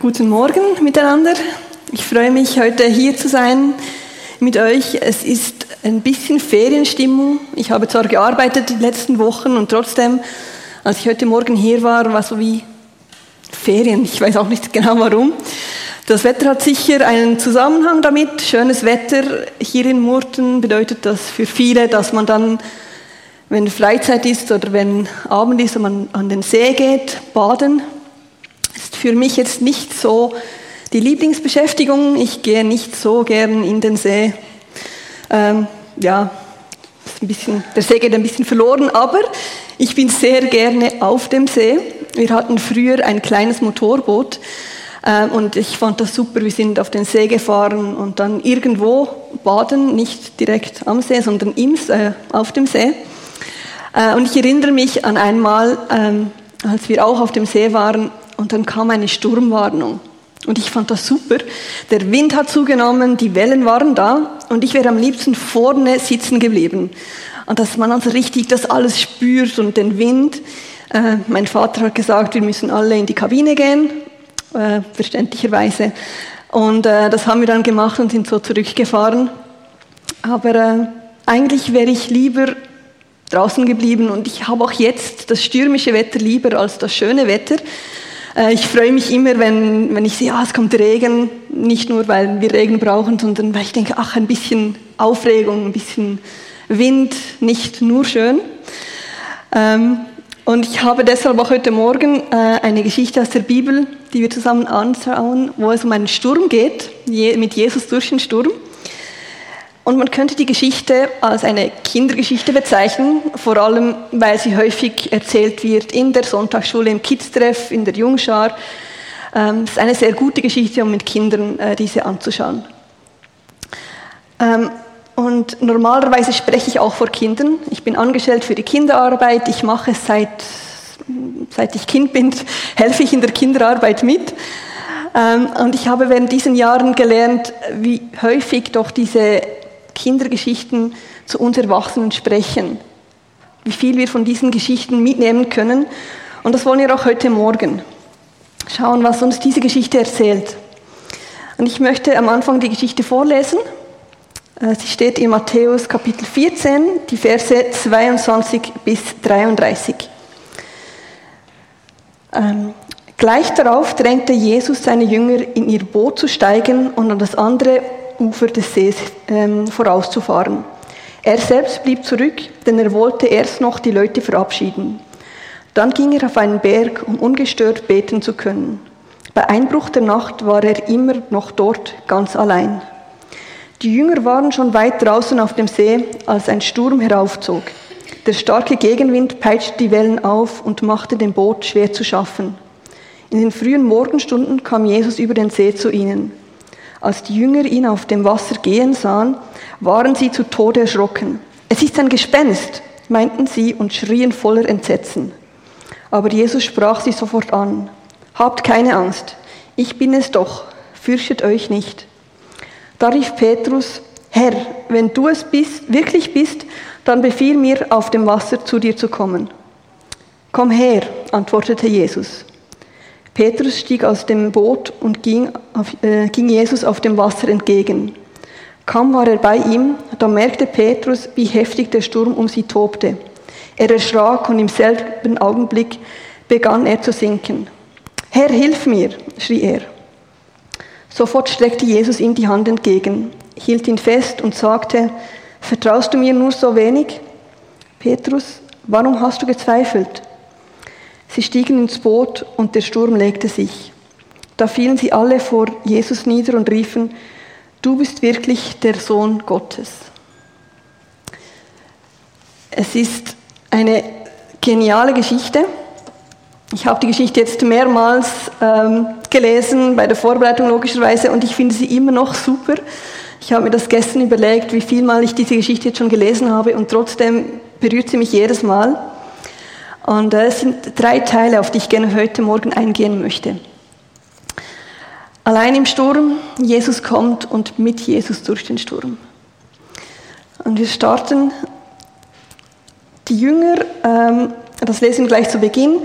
Guten Morgen miteinander. Ich freue mich, heute hier zu sein mit euch. Es ist ein bisschen Ferienstimmung. Ich habe zwar gearbeitet die letzten Wochen und trotzdem, als ich heute Morgen hier war, war so wie Ferien. Ich weiß auch nicht genau warum. Das Wetter hat sicher einen Zusammenhang damit. Schönes Wetter hier in Murten bedeutet das für viele, dass man dann, wenn Freizeit ist oder wenn Abend ist und man an den See geht, baden für mich jetzt nicht so die Lieblingsbeschäftigung. Ich gehe nicht so gern in den See. Ähm, ja, bisschen, der See geht ein bisschen verloren, aber ich bin sehr gerne auf dem See. Wir hatten früher ein kleines Motorboot ähm, und ich fand das super. Wir sind auf den See gefahren und dann irgendwo baden, nicht direkt am See, sondern im, äh, auf dem See. Äh, und ich erinnere mich an einmal, ähm, als wir auch auf dem See waren, und dann kam eine Sturmwarnung. Und ich fand das super. Der Wind hat zugenommen, die Wellen waren da und ich wäre am liebsten vorne sitzen geblieben. Und dass man also richtig das alles spürt und den Wind. Äh, mein Vater hat gesagt, wir müssen alle in die Kabine gehen, äh, verständlicherweise. Und äh, das haben wir dann gemacht und sind so zurückgefahren. Aber äh, eigentlich wäre ich lieber draußen geblieben und ich habe auch jetzt das stürmische Wetter lieber als das schöne Wetter. Äh, ich freue mich immer, wenn, wenn ich sehe, ah, es kommt Regen, nicht nur, weil wir Regen brauchen, sondern weil ich denke, ach, ein bisschen Aufregung, ein bisschen Wind, nicht nur schön. Ähm, und ich habe deshalb auch heute Morgen äh, eine Geschichte aus der Bibel, die wir zusammen anschauen, wo es um einen Sturm geht, mit Jesus durch den Sturm. Und man könnte die Geschichte als eine Kindergeschichte bezeichnen, vor allem weil sie häufig erzählt wird in der Sonntagsschule, im Kids-Treff, in der Jungschar. Ähm, es ist eine sehr gute Geschichte, um mit Kindern äh, diese anzuschauen. Ähm, und normalerweise spreche ich auch vor Kindern. Ich bin angestellt für die Kinderarbeit. Ich mache es seit, seit ich Kind bin, helfe ich in der Kinderarbeit mit. Ähm, und ich habe während diesen Jahren gelernt, wie häufig doch diese Kindergeschichten zu uns Erwachsenen sprechen. Wie viel wir von diesen Geschichten mitnehmen können. Und das wollen wir auch heute Morgen. Schauen, was uns diese Geschichte erzählt. Und ich möchte am Anfang die Geschichte vorlesen. Äh, sie steht in Matthäus Kapitel 14, die Verse 22 bis 33. Ähm, gleich darauf drängte Jesus seine Jünger, in ihr Boot zu steigen und an das andere Ufer des Sees ähm, vorauszufahren. Er selbst blieb zurück, denn er wollte erst noch die Leute verabschieden. Dann ging er auf einen Berg, um ungestört beten zu können. Bei Einbruch der Nacht war er immer noch dort, ganz allein. Die Jünger waren schon weit draußen auf dem See, als ein Sturm heraufzog. Der starke Gegenwind peitschte die Wellen auf und machte dem Boot schwer zu schaffen. In den frühen Morgenstunden kam Jesus über den See zu ihnen. Als die Jünger ihn auf dem Wasser gehen sahen, waren sie zu Tode erschrocken. Es ist ein Gespenst, meinten sie und schrien voller Entsetzen. Aber Jesus sprach sie sofort an. Habt keine Angst, ich bin es doch, fürchtet euch nicht. Da rief Petrus, Herr, wenn du es bist, wirklich bist, dann befiehl mir, auf dem Wasser zu dir zu kommen. Komm her, antwortete Jesus. Petrus stieg aus dem Boot und ging, auf, äh, ging Jesus auf dem Wasser entgegen. Kaum war er bei ihm, da merkte Petrus, wie heftig der Sturm um sie tobte. Er erschrak und im selben Augenblick begann er zu sinken. Herr, hilf mir, schrie er. Sofort streckte Jesus ihm die Hand entgegen, hielt ihn fest und sagte, Vertraust du mir nur so wenig? Petrus, warum hast du gezweifelt? Sie stiegen ins Boot und der Sturm legte sich. Da fielen sie alle vor Jesus nieder und riefen, du bist wirklich der Sohn Gottes. Es ist eine geniale Geschichte. Ich habe die Geschichte jetzt mehrmals ähm, gelesen, bei der Vorbereitung logischerweise, und ich finde sie immer noch super. Ich habe mir das gestern überlegt, wie viel Mal ich diese Geschichte jetzt schon gelesen habe, und trotzdem berührt sie mich jedes Mal. Und äh, es sind drei Teile, auf die ich gerne heute Morgen eingehen möchte. Allein im Sturm, Jesus kommt und mit Jesus durch den Sturm. Und wir starten die Jünger, ähm, das lesen wir gleich zu Beginn.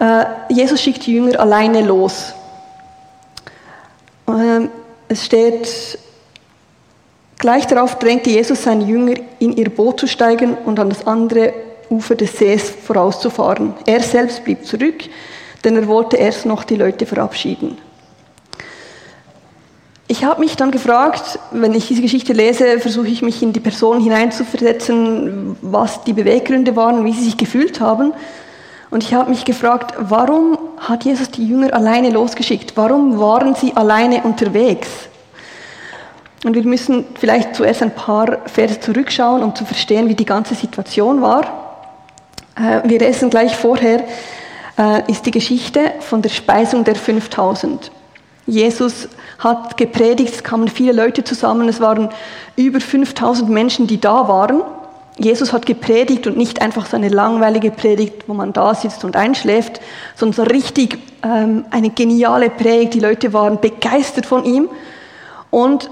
Äh, Jesus schickt die Jünger alleine los. es steht, gleich darauf drängte Jesus seine Jünger, in ihr Boot zu steigen und an das andere Ufer des Sees vorauszufahren. Er selbst blieb zurück, denn er wollte erst noch die Leute verabschieden. Ich habe mich dann gefragt, wenn ich diese Geschichte lese, versuche ich mich in die Person hineinzuversetzen, was die Beweggründe waren, wie sie sich gefühlt haben. Und ich habe mich gefragt, warum hat Jesus die Jünger alleine losgeschickt? Warum waren sie alleine unterwegs? Und wir müssen vielleicht zuerst ein paar Verse zurückschauen, um zu verstehen, wie die ganze Situation war. Äh, wir lesen gleich vorher, äh, ist die Geschichte von der Speisung der 5000. Jesus hat gepredigt, es kamen viele Leute zusammen, es waren über 5000 Menschen, die da waren. Jesus hat gepredigt und nicht einfach so eine langweilige Predigt, wo man da sitzt und einschläft, sondern so richtig ähm, eine geniale Predigt. Die Leute waren begeistert von ihm und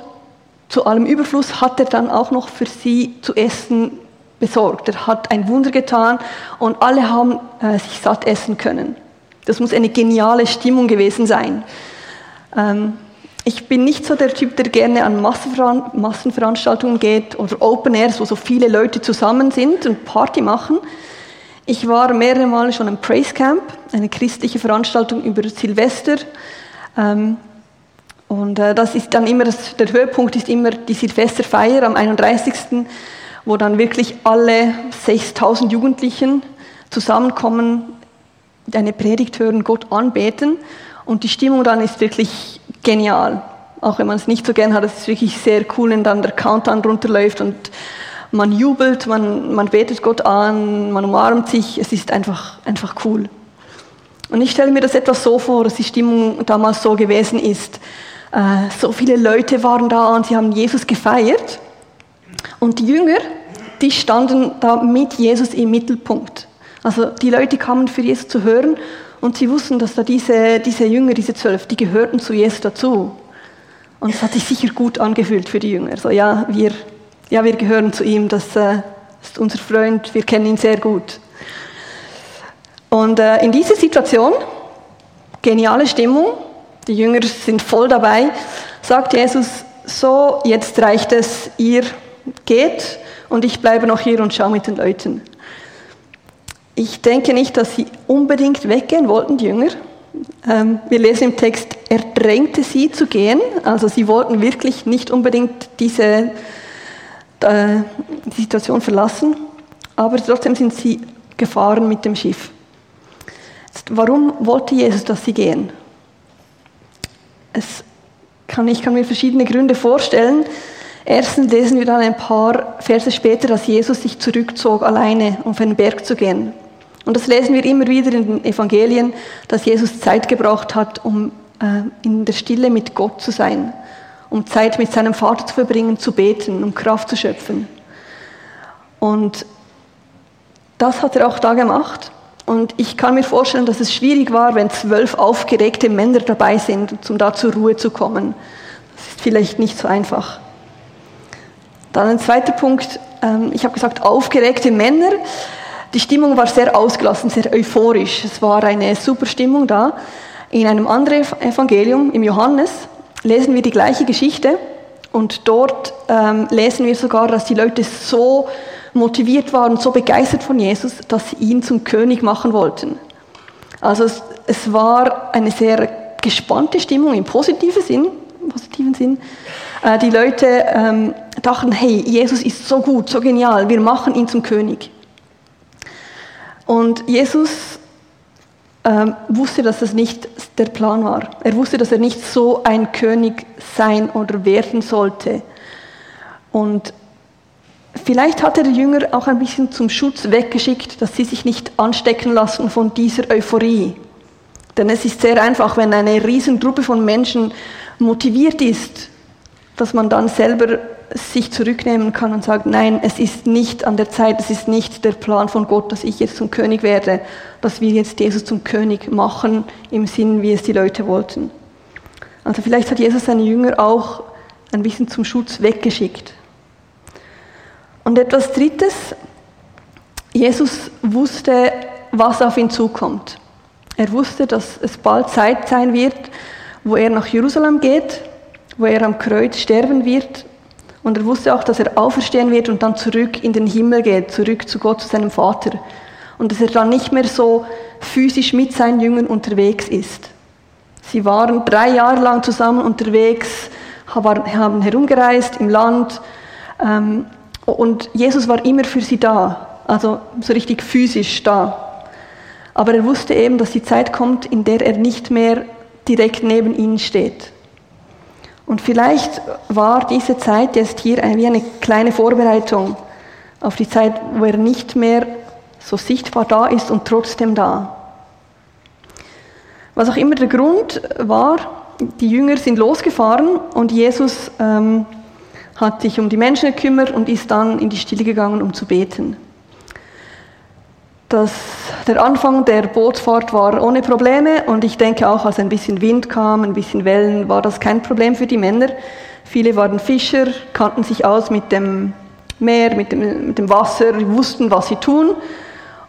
zu allem Überfluss hat er dann auch noch für sie zu essen besorgt. Er hat ein Wunder getan und alle haben äh, sich satt essen können. Das muss eine geniale Stimmung gewesen sein. Ähm, ich bin nicht so der Typ, der gerne an Massenveranstaltungen geht oder Open Airs, wo so viele Leute zusammen sind und Party machen. Ich war mehrere Male schon im Praise Camp, eine christliche Veranstaltung über Silvester. Ähm, und äh, das ist dann immer, der Höhepunkt ist immer die Silvesterfeier am 31., wo dann wirklich alle 6000 Jugendlichen zusammenkommen, eine Predigt hören, Gott anbeten. Und die Stimmung dann ist wirklich genial. Auch wenn man es nicht so gern hat, es ist wirklich sehr cool, wenn dann der Countdown runterläuft und man jubelt, man, man betet Gott an, man umarmt sich. Es ist einfach, einfach cool. Und ich stelle mir das etwas so vor, dass die Stimmung damals so gewesen ist. Äh, so viele Leute waren da und sie haben Jesus gefeiert. Und die Jünger, die standen da mit Jesus im Mittelpunkt. Also die Leute kamen für Jesus zu hören und sie wussten, dass da diese, diese Jünger, diese zwölf, die gehörten zu Jesus dazu. Und es hat sich sicher gut angefühlt für die Jünger. So, ja, wir, ja, wir gehören zu ihm, das äh, ist unser Freund, wir kennen ihn sehr gut. Und äh, in dieser Situation, geniale Stimmung, die Jünger sind voll dabei, sagt Jesus, so, jetzt reicht es, ihr geht und ich bleibe noch hier und schaue mit den Leuten. Ich denke nicht, dass sie unbedingt weggehen wollten, die Jünger. Ähm, wir lesen im Text, er drängte sie zu gehen. Also sie wollten wirklich nicht unbedingt diese äh, die Situation verlassen, aber trotzdem sind sie gefahren mit dem Schiff. warum wollte Jesus, dass sie gehen? Es kann, ich kann mir verschiedene Gründe vorstellen. Erstens lesen wir dann ein paar Verse später, dass Jesus sich zurückzog, alleine auf einen Berg zu gehen. Und das lesen wir immer wieder in den Evangelien, dass Jesus Zeit gebraucht hat, um äh, in der Stille mit Gott zu sein, um Zeit mit seinem Vater zu verbringen, zu beten, um Kraft zu schöpfen. Und das hat er auch da gemacht. Und ich kann mir vorstellen, dass es schwierig war, wenn zwölf aufgeregte Männer dabei sind, um da zur Ruhe zu kommen. Das ist vielleicht nicht so einfach. Dann ein zweiter Punkt. Ähm, ich habe gesagt, aufgeregte Männer. Die Stimmung war sehr ausgelassen, sehr euphorisch. Es war eine super Stimmung da. In einem anderen Evangelium, im Johannes, lesen wir die gleiche Geschichte und dort ähm, lesen wir sogar, dass die Leute so motiviert waren, so begeistert von Jesus, dass sie ihn zum König machen wollten. Also es, es war eine sehr gespannte Stimmung im positiven Sinn. Im positiven Sinn. Äh, die Leute ähm, dachten, hey, Jesus ist so gut, so genial, wir machen ihn zum König. Und Jesus ähm, wusste, dass das nicht der Plan war. Er wusste, dass er nicht so ein König sein oder werden sollte. Und vielleicht hat er die Jünger auch ein bisschen zum Schutz weggeschickt, dass sie sich nicht anstecken lassen von dieser Euphorie. Denn es ist sehr einfach, wenn eine Riesengruppe von Menschen motiviert ist, dass man dann selber sich zurücknehmen kann und sagt, nein, es ist nicht an der Zeit, es ist nicht der Plan von Gott, dass ich jetzt zum König werde, dass wir jetzt Jesus zum König machen im Sinn, wie es die Leute wollten. Also vielleicht hat Jesus seine Jünger auch ein bisschen zum Schutz weggeschickt. Und etwas Drittes, Jesus wusste, was auf ihn zukommt. Er wusste, dass es bald Zeit sein wird, wo er nach Jerusalem geht wo er am Kreuz sterben wird. Und er wusste auch, dass er auferstehen wird und dann zurück in den Himmel geht, zurück zu Gott, zu seinem Vater. Und dass er dann nicht mehr so physisch mit seinen Jüngern unterwegs ist. Sie waren drei Jahre lang zusammen unterwegs, haben herumgereist im Land ähm, und Jesus war immer für sie da, also so richtig physisch da. Aber er wusste eben, dass die Zeit kommt, in der er nicht mehr direkt neben ihnen steht. Und vielleicht war diese Zeit jetzt hier wie eine kleine Vorbereitung auf die Zeit, wo er nicht mehr so sichtbar da ist und trotzdem da. Was auch immer der Grund war, die Jünger sind losgefahren und Jesus ähm, hat sich um die Menschen gekümmert und ist dann in die Stille gegangen, um zu beten. Das, der Anfang der Bootsfahrt war ohne Probleme und ich denke auch, als ein bisschen Wind kam, ein bisschen Wellen, war das kein Problem für die Männer. Viele waren Fischer, kannten sich aus mit dem Meer, mit dem, mit dem Wasser, wussten, was sie tun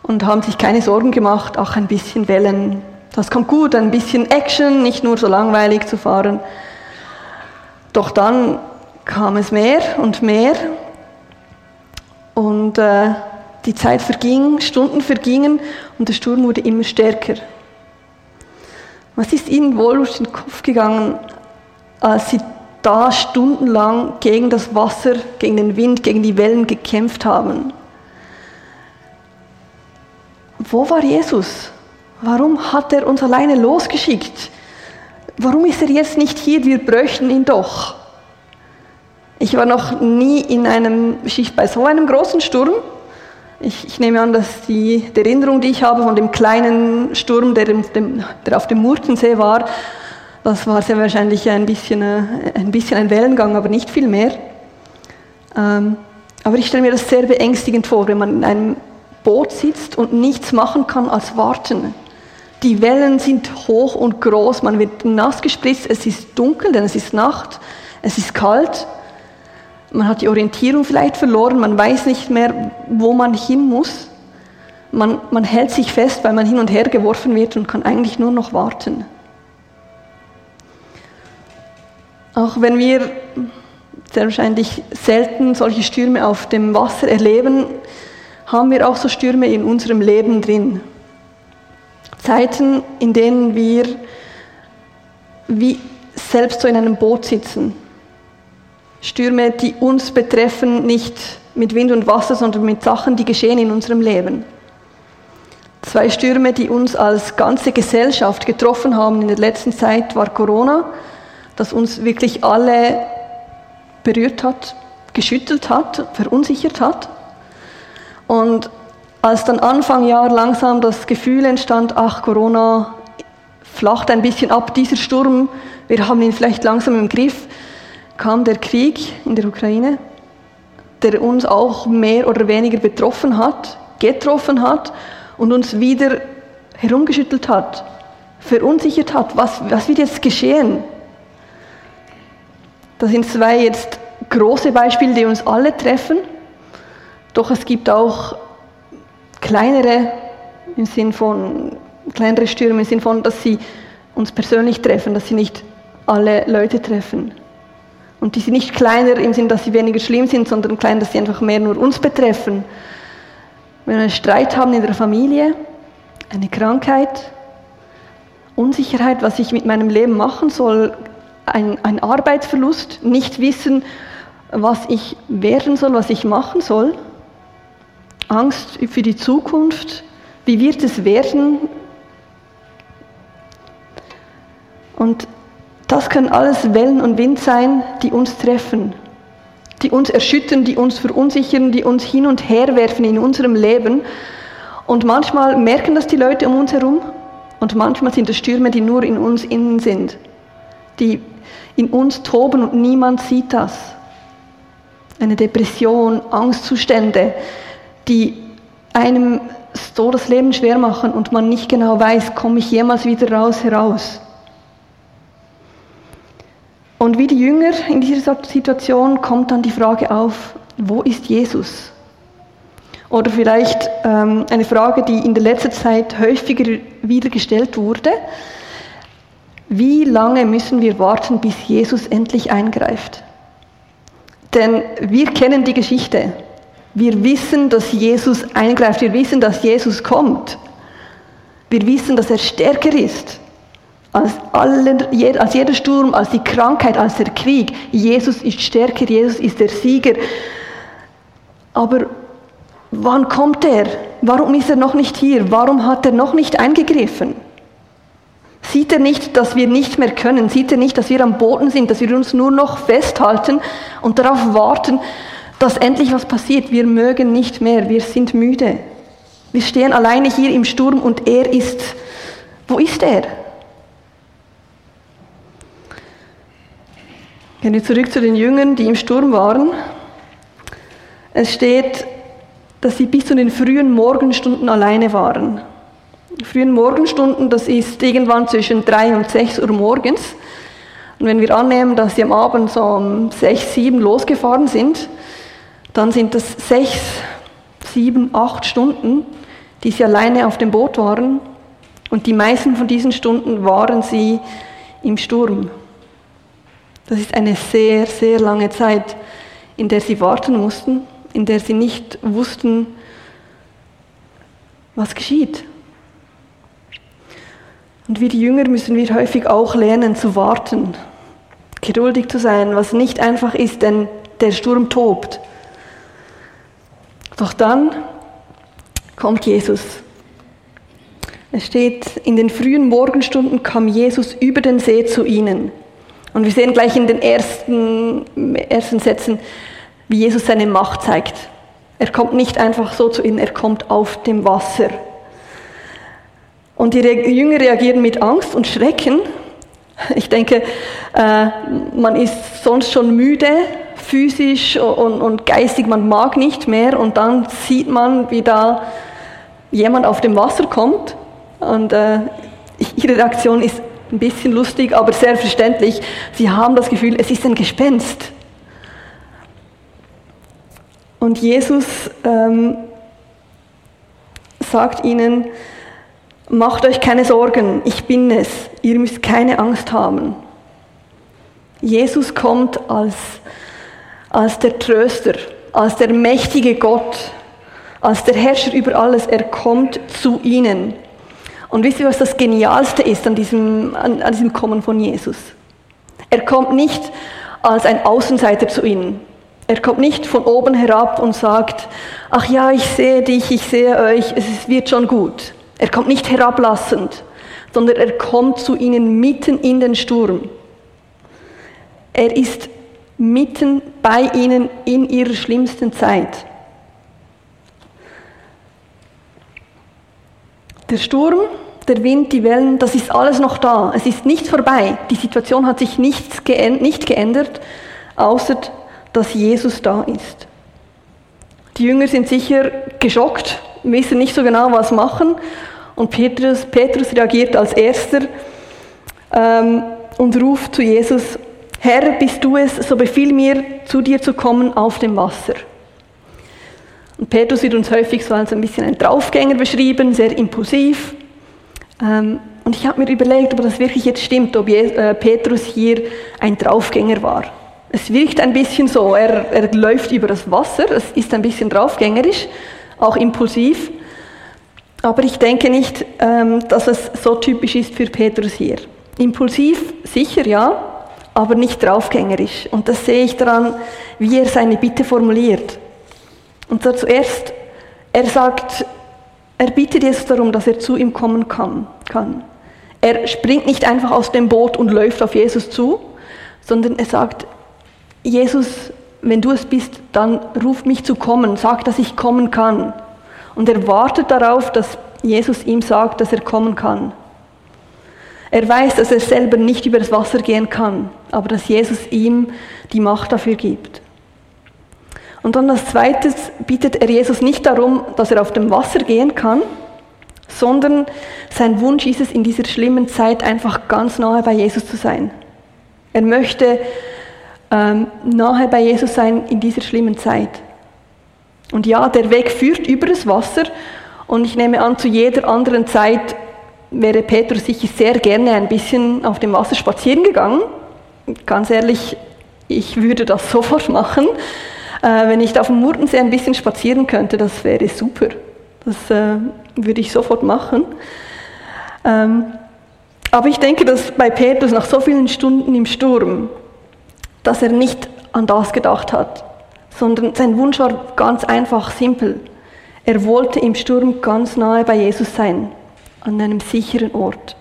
und haben sich keine Sorgen gemacht, auch ein bisschen Wellen. Das kommt gut, ein bisschen Action, nicht nur so langweilig zu fahren. Doch dann kam es mehr und mehr und äh, die Zeit verging, Stunden vergingen und der Sturm wurde immer stärker. Was ist Ihnen wohl durch den Kopf gegangen, als Sie da stundenlang gegen das Wasser, gegen den Wind, gegen die Wellen gekämpft haben? Wo war Jesus? Warum hat er uns alleine losgeschickt? Warum ist er jetzt nicht hier? Wir bräuchten ihn doch. Ich war noch nie in einem Schiff bei so einem großen Sturm. Ich, ich, nehme an, dass die, die, Erinnerung, die ich habe von dem kleinen Sturm, der, dem, der auf dem Murtensee war, das war sehr wahrscheinlich ein bisschen, äh, ein bisschen ein Wellengang, aber nicht viel mehr. Ähm, aber ich stelle mir das sehr beängstigend vor, wenn man in einem Boot sitzt und nichts machen kann als warten. Die Wellen sind hoch und groß, man wird nass gespritzt, es ist dunkel, denn es ist Nacht, es ist kalt man hat die Orientierung vielleicht verloren, man weiß nicht mehr, wo man hin muss. Man, man hält sich fest, weil man hin und her geworfen wird und kann eigentlich nur noch warten. Auch wenn wir sehr wahrscheinlich selten solche Stürme auf dem Wasser erleben, haben wir auch so Stürme in unserem Leben drin. Zeiten, in denen wir wie selbst so in einem Boot sitzen Stürme, die uns betreffen, nicht mit Wind und Wasser, sondern mit Sachen, die geschehen in unserem Leben. Zwei Stürme, die uns als ganze Gesellschaft getroffen haben in der letzten Zeit, war Corona, das uns wirklich alle berührt hat, geschüttelt hat, verunsichert hat. Und als dann Anfang Jahr langsam das Gefühl entstand, ach, Corona flacht ein bisschen ab, dieser Sturm, wir haben ihn vielleicht langsam im Griff, kam der Krieg in der Ukraine, der uns auch mehr oder weniger betroffen hat, getroffen hat und uns wieder herumgeschüttelt hat, verunsichert hat. Was, was wird jetzt geschehen? Das sind zwei jetzt große Beispiele, die uns alle treffen. Doch es gibt auch kleinere im Sinn von kleinere Stürme im Sinn von, dass sie uns persönlich treffen, dass sie nicht alle Leute treffen. Und die sind nicht kleiner im Sinn, dass sie weniger schlimm sind, sondern klein, dass sie einfach mehr nur uns betreffen. Wenn wir einen Streit haben in der Familie, eine Krankheit, Unsicherheit, was ich mit meinem Leben machen soll, ein, ein Arbeitsverlust, nicht wissen, was ich werden soll, was ich machen soll, Angst für die Zukunft, wie wird es werden? Und das können alles Wellen und Wind sein, die uns treffen, die uns erschüttern, die uns verunsichern, die uns hin und her werfen in unserem Leben. Und manchmal merken das die Leute um uns herum und manchmal sind es Stürme, die nur in uns innen sind, die in uns toben und niemand sieht das. Eine Depression, Angstzustände, die einem so das Leben schwer machen und man nicht genau weiß, komme ich jemals wieder raus heraus. Und wie die Jünger in dieser Situation kommt dann die Frage auf, wo ist Jesus? Oder vielleicht ähm, eine Frage, die in der letzten Zeit häufiger wieder gestellt wurde. Wie lange müssen wir warten, bis Jesus endlich eingreift? Denn wir kennen die Geschichte. Wir wissen, dass Jesus eingreift. Wir wissen, dass Jesus kommt. Wir wissen, dass er stärker ist als, alle, als jeder Sturm, als die Krankheit, als der Krieg. Jesus ist stärker, Jesus ist der Sieger. Aber wann kommt er? Warum ist er noch nicht hier? Warum hat er noch nicht eingegriffen? Sieht er nicht, dass wir nicht mehr können? Sieht er nicht, dass wir am Boden sind, dass wir uns nur noch festhalten und darauf warten, dass endlich was passiert? Wir mögen nicht mehr, wir sind müde. Wir stehen alleine hier im Sturm und er ist, wo ist er? Gehen wir zurück zu den Jüngern, die im Sturm waren. Es steht, dass sie bis zu den frühen Morgenstunden alleine waren. Frühen Morgenstunden, das ist irgendwann zwischen drei und sechs Uhr morgens. Und wenn wir annehmen, dass sie am Abend so um sechs, sieben losgefahren sind, dann sind das sechs, sieben, acht Stunden, die sie alleine auf dem Boot waren. Und die meisten von diesen Stunden waren sie im Sturm. Das ist eine sehr, sehr lange Zeit, in der sie warten mussten, in der sie nicht wussten, was geschieht. Und wie die Jünger müssen wir häufig auch lernen zu warten, geduldig zu sein, was nicht einfach ist, denn der Sturm tobt. Doch dann kommt Jesus. Es steht, in den frühen Morgenstunden kam Jesus über den See zu ihnen. Und wir sehen gleich in den ersten, ersten Sätzen, wie Jesus seine Macht zeigt. Er kommt nicht einfach so zu ihnen, er kommt auf dem Wasser. Und die Jünger reagieren mit Angst und Schrecken. Ich denke, äh, man ist sonst schon müde, physisch und, geistig, man mag nicht mehr. Und dann sieht man, wie da jemand auf dem Wasser kommt. Und äh, ihre Reaktion ist ein bisschen lustig, aber sehr verständlich. Sie haben das Gefühl, es ist ein Gespenst. Und Jesus ähm, sagt ihnen, macht euch keine Sorgen, ich bin es, ihr müsst keine Angst haben. Jesus kommt als, als der Tröster, als der mächtige Gott, als der Herrscher über alles, er kommt zu ihnen. Und wisst ihr, was das Genialste ist an diesem, an, an diesem Kommen von Jesus? Er kommt nicht als ein Außenseiter zu ihnen. Er kommt nicht von oben herab und sagt, ach ja, ich sehe dich, ich sehe euch, es wird schon gut. Er kommt nicht herablassend, sondern er kommt zu ihnen mitten in den Sturm. Er ist mitten bei ihnen in ihrer schlimmsten Zeit. Der Sturm, der Wind, die Wellen, das ist alles noch da. Es ist nicht vorbei. Die Situation hat sich nichts geändert, nicht geändert, außer dass Jesus da ist. Die Jünger sind sicher geschockt, wissen nicht so genau, was machen. Und Petrus, Petrus reagiert als erster ähm, und ruft zu Jesus, Herr, bist du es, so befiehl mir, zu dir zu kommen auf dem Wasser. Und Petrus wird uns häufig so als ein bisschen ein Draufgänger beschrieben, sehr impulsiv. Ähm, und ich habe mir überlegt, ob das wirklich jetzt stimmt, ob äh, Petrus hier ein Draufgänger war. Es wirkt ein bisschen so, er, er läuft über das Wasser, es ist ein bisschen draufgängerisch, auch impulsiv. Aber ich denke nicht, ähm, dass es so typisch ist für Petrus hier. Impulsiv, sicher ja, aber nicht draufgängerisch. Und das sehe ich daran, wie er seine Bitte formuliert. Und zwar zuerst, er sagt, er bittet Jesus darum, dass er zu ihm kommen kann. Er springt nicht einfach aus dem Boot und läuft auf Jesus zu, sondern er sagt, Jesus, wenn du es bist, dann ruf mich zu kommen, sag, dass ich kommen kann. Und er wartet darauf, dass Jesus ihm sagt, dass er kommen kann. Er weiß, dass er selber nicht über das Wasser gehen kann, aber dass Jesus ihm die Macht dafür gibt. Und dann als zweites bittet er Jesus nicht darum, dass er auf dem Wasser gehen kann, sondern sein Wunsch ist es, in dieser schlimmen Zeit einfach ganz nahe bei Jesus zu sein. Er möchte ähm, nahe bei Jesus sein in dieser schlimmen Zeit. Und ja, der Weg führt über das Wasser und ich nehme an, zu jeder anderen Zeit wäre Petrus sicher sehr gerne ein bisschen auf dem Wasser spazieren gegangen. Ganz ehrlich, ich würde das sofort machen. Äh, wenn ich da auf dem Murtensee ein bisschen spazieren könnte, das wäre super. Das äh, würde ich sofort machen. Ähm, aber ich denke, dass bei Petrus nach so vielen Stunden im Sturm, dass er nicht an das gedacht hat, sondern sein Wunsch war ganz einfach, simpel. Er wollte im Sturm ganz nahe bei Jesus sein, an einem sicheren Ort.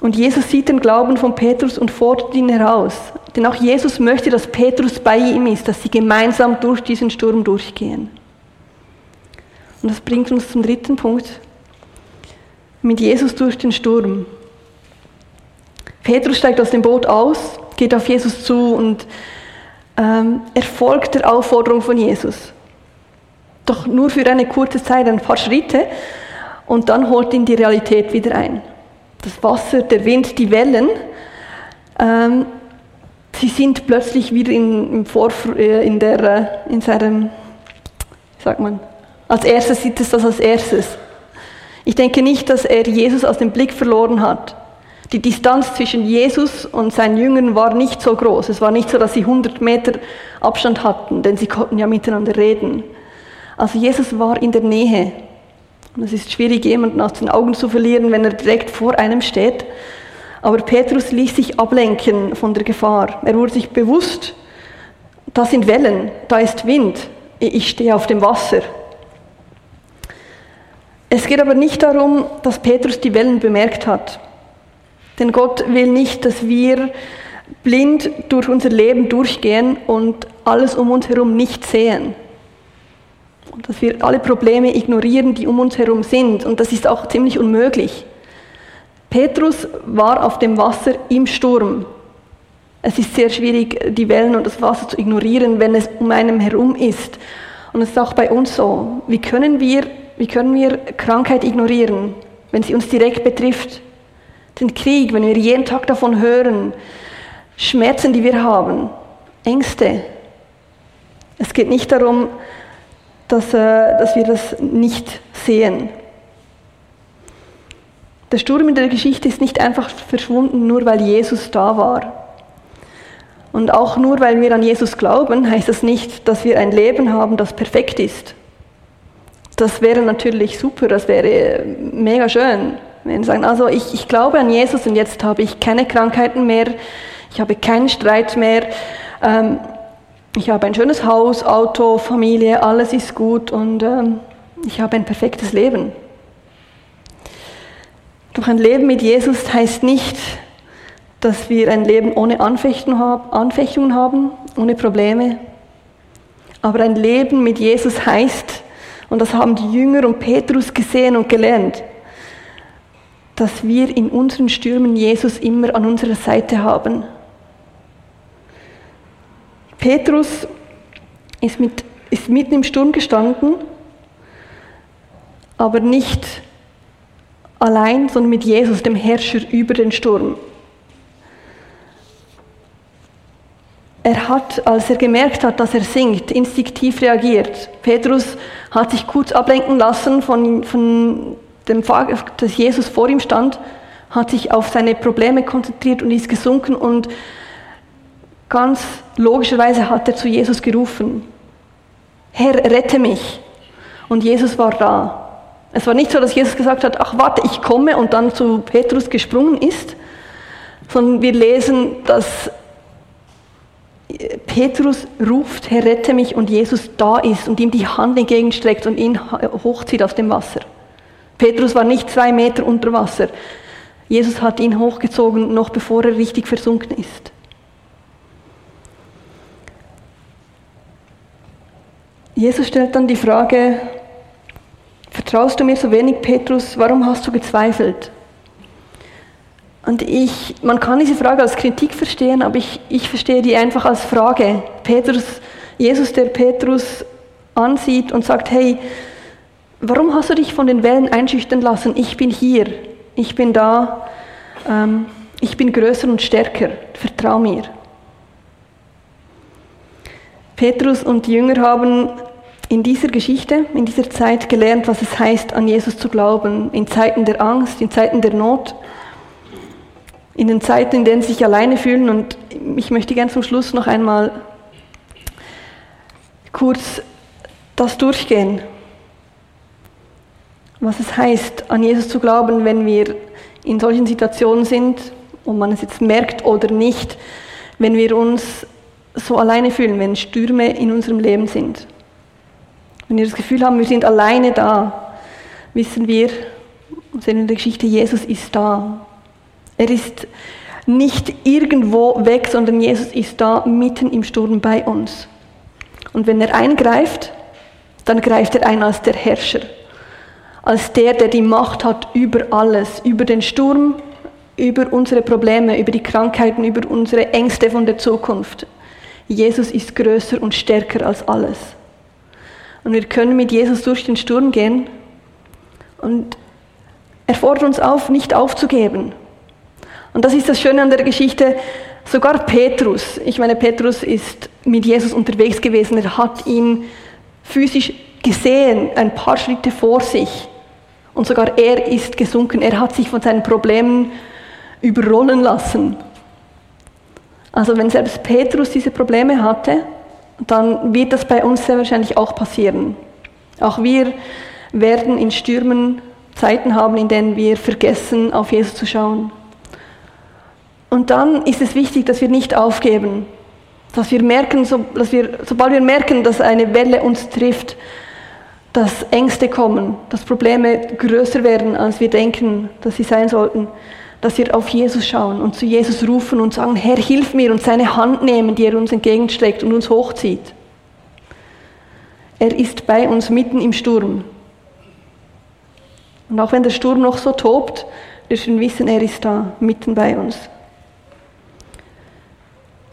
Und Jesus sieht den Glauben von Petrus und fordert ihn heraus. Denn auch Jesus möchte, dass Petrus bei ihm ist, dass sie gemeinsam durch diesen Sturm durchgehen. Und das bringt uns zum dritten Punkt. Mit Jesus durch den Sturm. Petrus steigt aus dem Boot aus, geht auf Jesus zu und ähm, er folgt der Aufforderung von Jesus. Doch nur für eine kurze Zeit, ein paar Schritte, und dann holt ihn die Realität wieder ein. Das Wasser, der Wind, die Wellen, ähm, sie sind plötzlich wieder in, im Vorf äh, in, der, äh, in seinem, sagt man, als erstes sieht es das als erstes. Ich denke nicht, dass er Jesus aus dem Blick verloren hat. Die Distanz zwischen Jesus und seinen Jüngern war nicht so groß. Es war nicht so, dass sie 100 Meter Abstand hatten, denn sie konnten ja miteinander reden. Also Jesus war in der Nähe. Und es ist schwierig, jemanden aus den Augen zu verlieren, wenn er direkt vor einem steht. Aber Petrus ließ sich ablenken von der Gefahr. Er wurde sich bewusst, da sind Wellen, da ist Wind, ich stehe auf dem Wasser. Es geht aber nicht darum, dass Petrus die Wellen bemerkt hat. Denn Gott will nicht, dass wir blind durch unser Leben durchgehen und alles um uns herum nicht sehen. Und dass wir alle Probleme ignorieren, die um uns herum sind. Und das ist auch ziemlich unmöglich. Petrus war auf dem Wasser im Sturm. Es ist sehr schwierig, die Wellen und das Wasser zu ignorieren, wenn es um einem herum ist. Und es ist auch bei uns so. Wie können wir, wie können wir Krankheit ignorieren, wenn sie uns direkt betrifft? Den Krieg, wenn wir jeden Tag davon hören, Schmerzen, die wir haben, Ängste. Es geht nicht darum, dass, äh, dass wir das nicht sehen. Der Sturm in der Geschichte ist nicht einfach verschwunden, nur weil Jesus da war. Und auch nur weil wir an Jesus glauben, heißt das nicht, dass wir ein Leben haben, das perfekt ist. Das wäre natürlich super, das wäre mega schön. Wenn sie sagen, also ich, ich glaube an Jesus und jetzt habe ich keine Krankheiten mehr, ich habe keinen Streit mehr, ähm, ich habe ein schönes Haus, Auto, Familie, alles ist gut und ähm, ich habe ein perfektes Leben. Doch ein Leben mit Jesus heißt nicht, dass wir ein Leben ohne Anfechtungen haben, ohne Probleme. Aber ein Leben mit Jesus heißt, und das haben die Jünger und Petrus gesehen und gelernt, dass wir in unseren Stürmen Jesus immer an unserer Seite haben. Petrus ist, mit, ist mitten im Sturm gestanden, aber nicht allein, sondern mit Jesus, dem Herrscher über den Sturm. Er hat, als er gemerkt hat, dass er singt, instinktiv reagiert. Petrus hat sich kurz ablenken lassen von, von dem Fakt, dass Jesus vor ihm stand, hat sich auf seine Probleme konzentriert und ist gesunken und ganz logischerweise hat er zu Jesus gerufen, Herr, rette mich. Und Jesus war da. Es war nicht so, dass Jesus gesagt hat, ach warte, ich komme und dann zu Petrus gesprungen ist, sondern wir lesen, dass Petrus ruft, Herr, rette mich und Jesus da ist und ihm die Hand entgegenstreckt und ihn hochzieht aus dem Wasser. Petrus war nicht zwei Meter unter Wasser. Jesus hat ihn hochgezogen, noch bevor er richtig versunken ist. Jesus stellt dann die Frage, Vertraust du mir so wenig, Petrus? Warum hast du gezweifelt? Und ich, man kann diese Frage als Kritik verstehen, aber ich, ich verstehe die einfach als Frage. Petrus, Jesus, der Petrus ansieht und sagt, hey, warum hast du dich von den Wellen einschüchtern lassen? Ich bin hier, ich bin da, ähm, ich bin größer und stärker, vertrau mir. Petrus und die Jünger haben in dieser Geschichte, in dieser Zeit gelernt, was es heißt, an Jesus zu glauben, in Zeiten der Angst, in Zeiten der Not, in den Zeiten, in denen sie sich alleine fühlen. Und ich möchte gern zum Schluss noch einmal kurz das durchgehen, was es heißt, an Jesus zu glauben, wenn wir in solchen Situationen sind, ob man es jetzt merkt oder nicht, wenn wir uns so alleine fühlen, wenn Stürme in unserem Leben sind. Wenn wir das Gefühl haben, wir sind alleine da, wissen wir, sehen in der Geschichte, Jesus ist da. Er ist nicht irgendwo weg, sondern Jesus ist da mitten im Sturm bei uns. Und wenn er eingreift, dann greift er ein als der Herrscher, als der, der die Macht hat über alles, über den Sturm, über unsere Probleme, über die Krankheiten, über unsere Ängste von der Zukunft. Jesus ist größer und stärker als alles. Und wir können mit Jesus durch den Sturm gehen und er fordert uns auf, nicht aufzugeben. Und das ist das Schöne an der Geschichte. Sogar Petrus, ich meine, Petrus ist mit Jesus unterwegs gewesen, er hat ihn physisch gesehen, ein paar Schritte vor sich. Und sogar er ist gesunken, er hat sich von seinen Problemen überrollen lassen. Also wenn selbst Petrus diese Probleme hatte, dann wird das bei uns sehr wahrscheinlich auch passieren. Auch wir werden in Stürmen Zeiten haben, in denen wir vergessen, auf Jesus zu schauen. Und dann ist es wichtig, dass wir nicht aufgeben, dass wir merken, so, dass wir, sobald wir merken, dass eine Welle uns trifft, dass Ängste kommen, dass Probleme größer werden, als wir denken, dass sie sein sollten, dass wir auf Jesus schauen und zu Jesus rufen und sagen, Herr, hilf mir und seine Hand nehmen, die er uns entgegenstreckt und uns hochzieht. Er ist bei uns mitten im Sturm. Und auch wenn der Sturm noch so tobt, dürfen wir wissen, er ist da, mitten bei uns.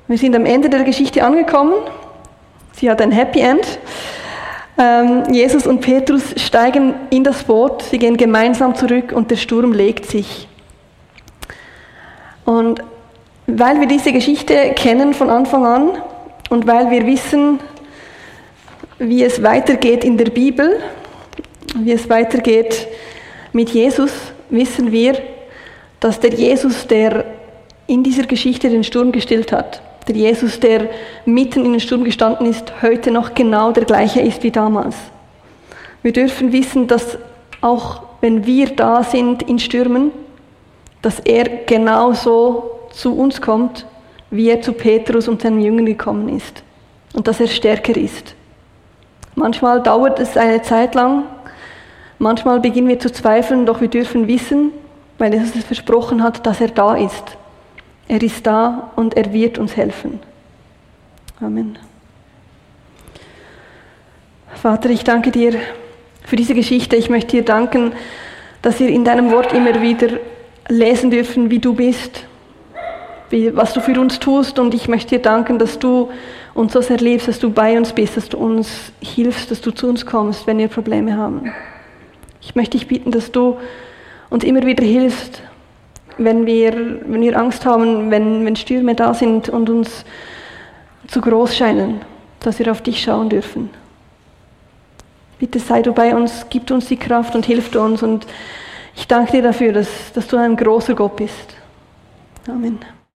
Wir sind am Ende der Geschichte angekommen. Sie hat ein Happy End. Ähm, Jesus und Petrus steigen in das Boot, sie gehen gemeinsam zurück und der Sturm legt sich. Und weil wir diese Geschichte kennen von Anfang an und weil wir wissen, wie es weitergeht in der Bibel, wie es weitergeht mit Jesus, wissen wir, dass der Jesus, der in dieser Geschichte den Sturm gestillt hat, der Jesus, der mitten in den Sturm gestanden ist, heute noch genau der gleiche ist wie damals. Wir dürfen wissen, dass auch wenn wir da sind in Stürmen, dass er genauso zu uns kommt, wie er zu Petrus und seinen Jüngern gekommen ist. Und dass er stärker ist. Manchmal dauert es eine Zeit lang, manchmal beginnen wir zu zweifeln, doch wir dürfen wissen, weil Jesus es versprochen hat, dass er da ist. Er ist da und er wird uns helfen. Amen. Vater, ich danke dir für diese Geschichte. Ich möchte dir danken, dass wir in deinem Wort immer wieder lesen dürfen, wie du bist, wie, was du für uns tust. Und ich möchte dir danken, dass du uns so sehr liebst, dass du bei uns bist, dass du uns hilfst, dass du zu uns kommst, wenn wir Probleme haben. Ich möchte dich bitten, dass du uns immer wieder hilfst, wenn wir, wenn wir Angst haben, wenn, wenn Stürme da sind und uns zu groß scheinen, dass wir auf dich schauen dürfen. Bitte sei du bei uns, gib uns die Kraft und hilf uns und ich danke dir dafür, dass, dass du ein großer Gott bist. Amen.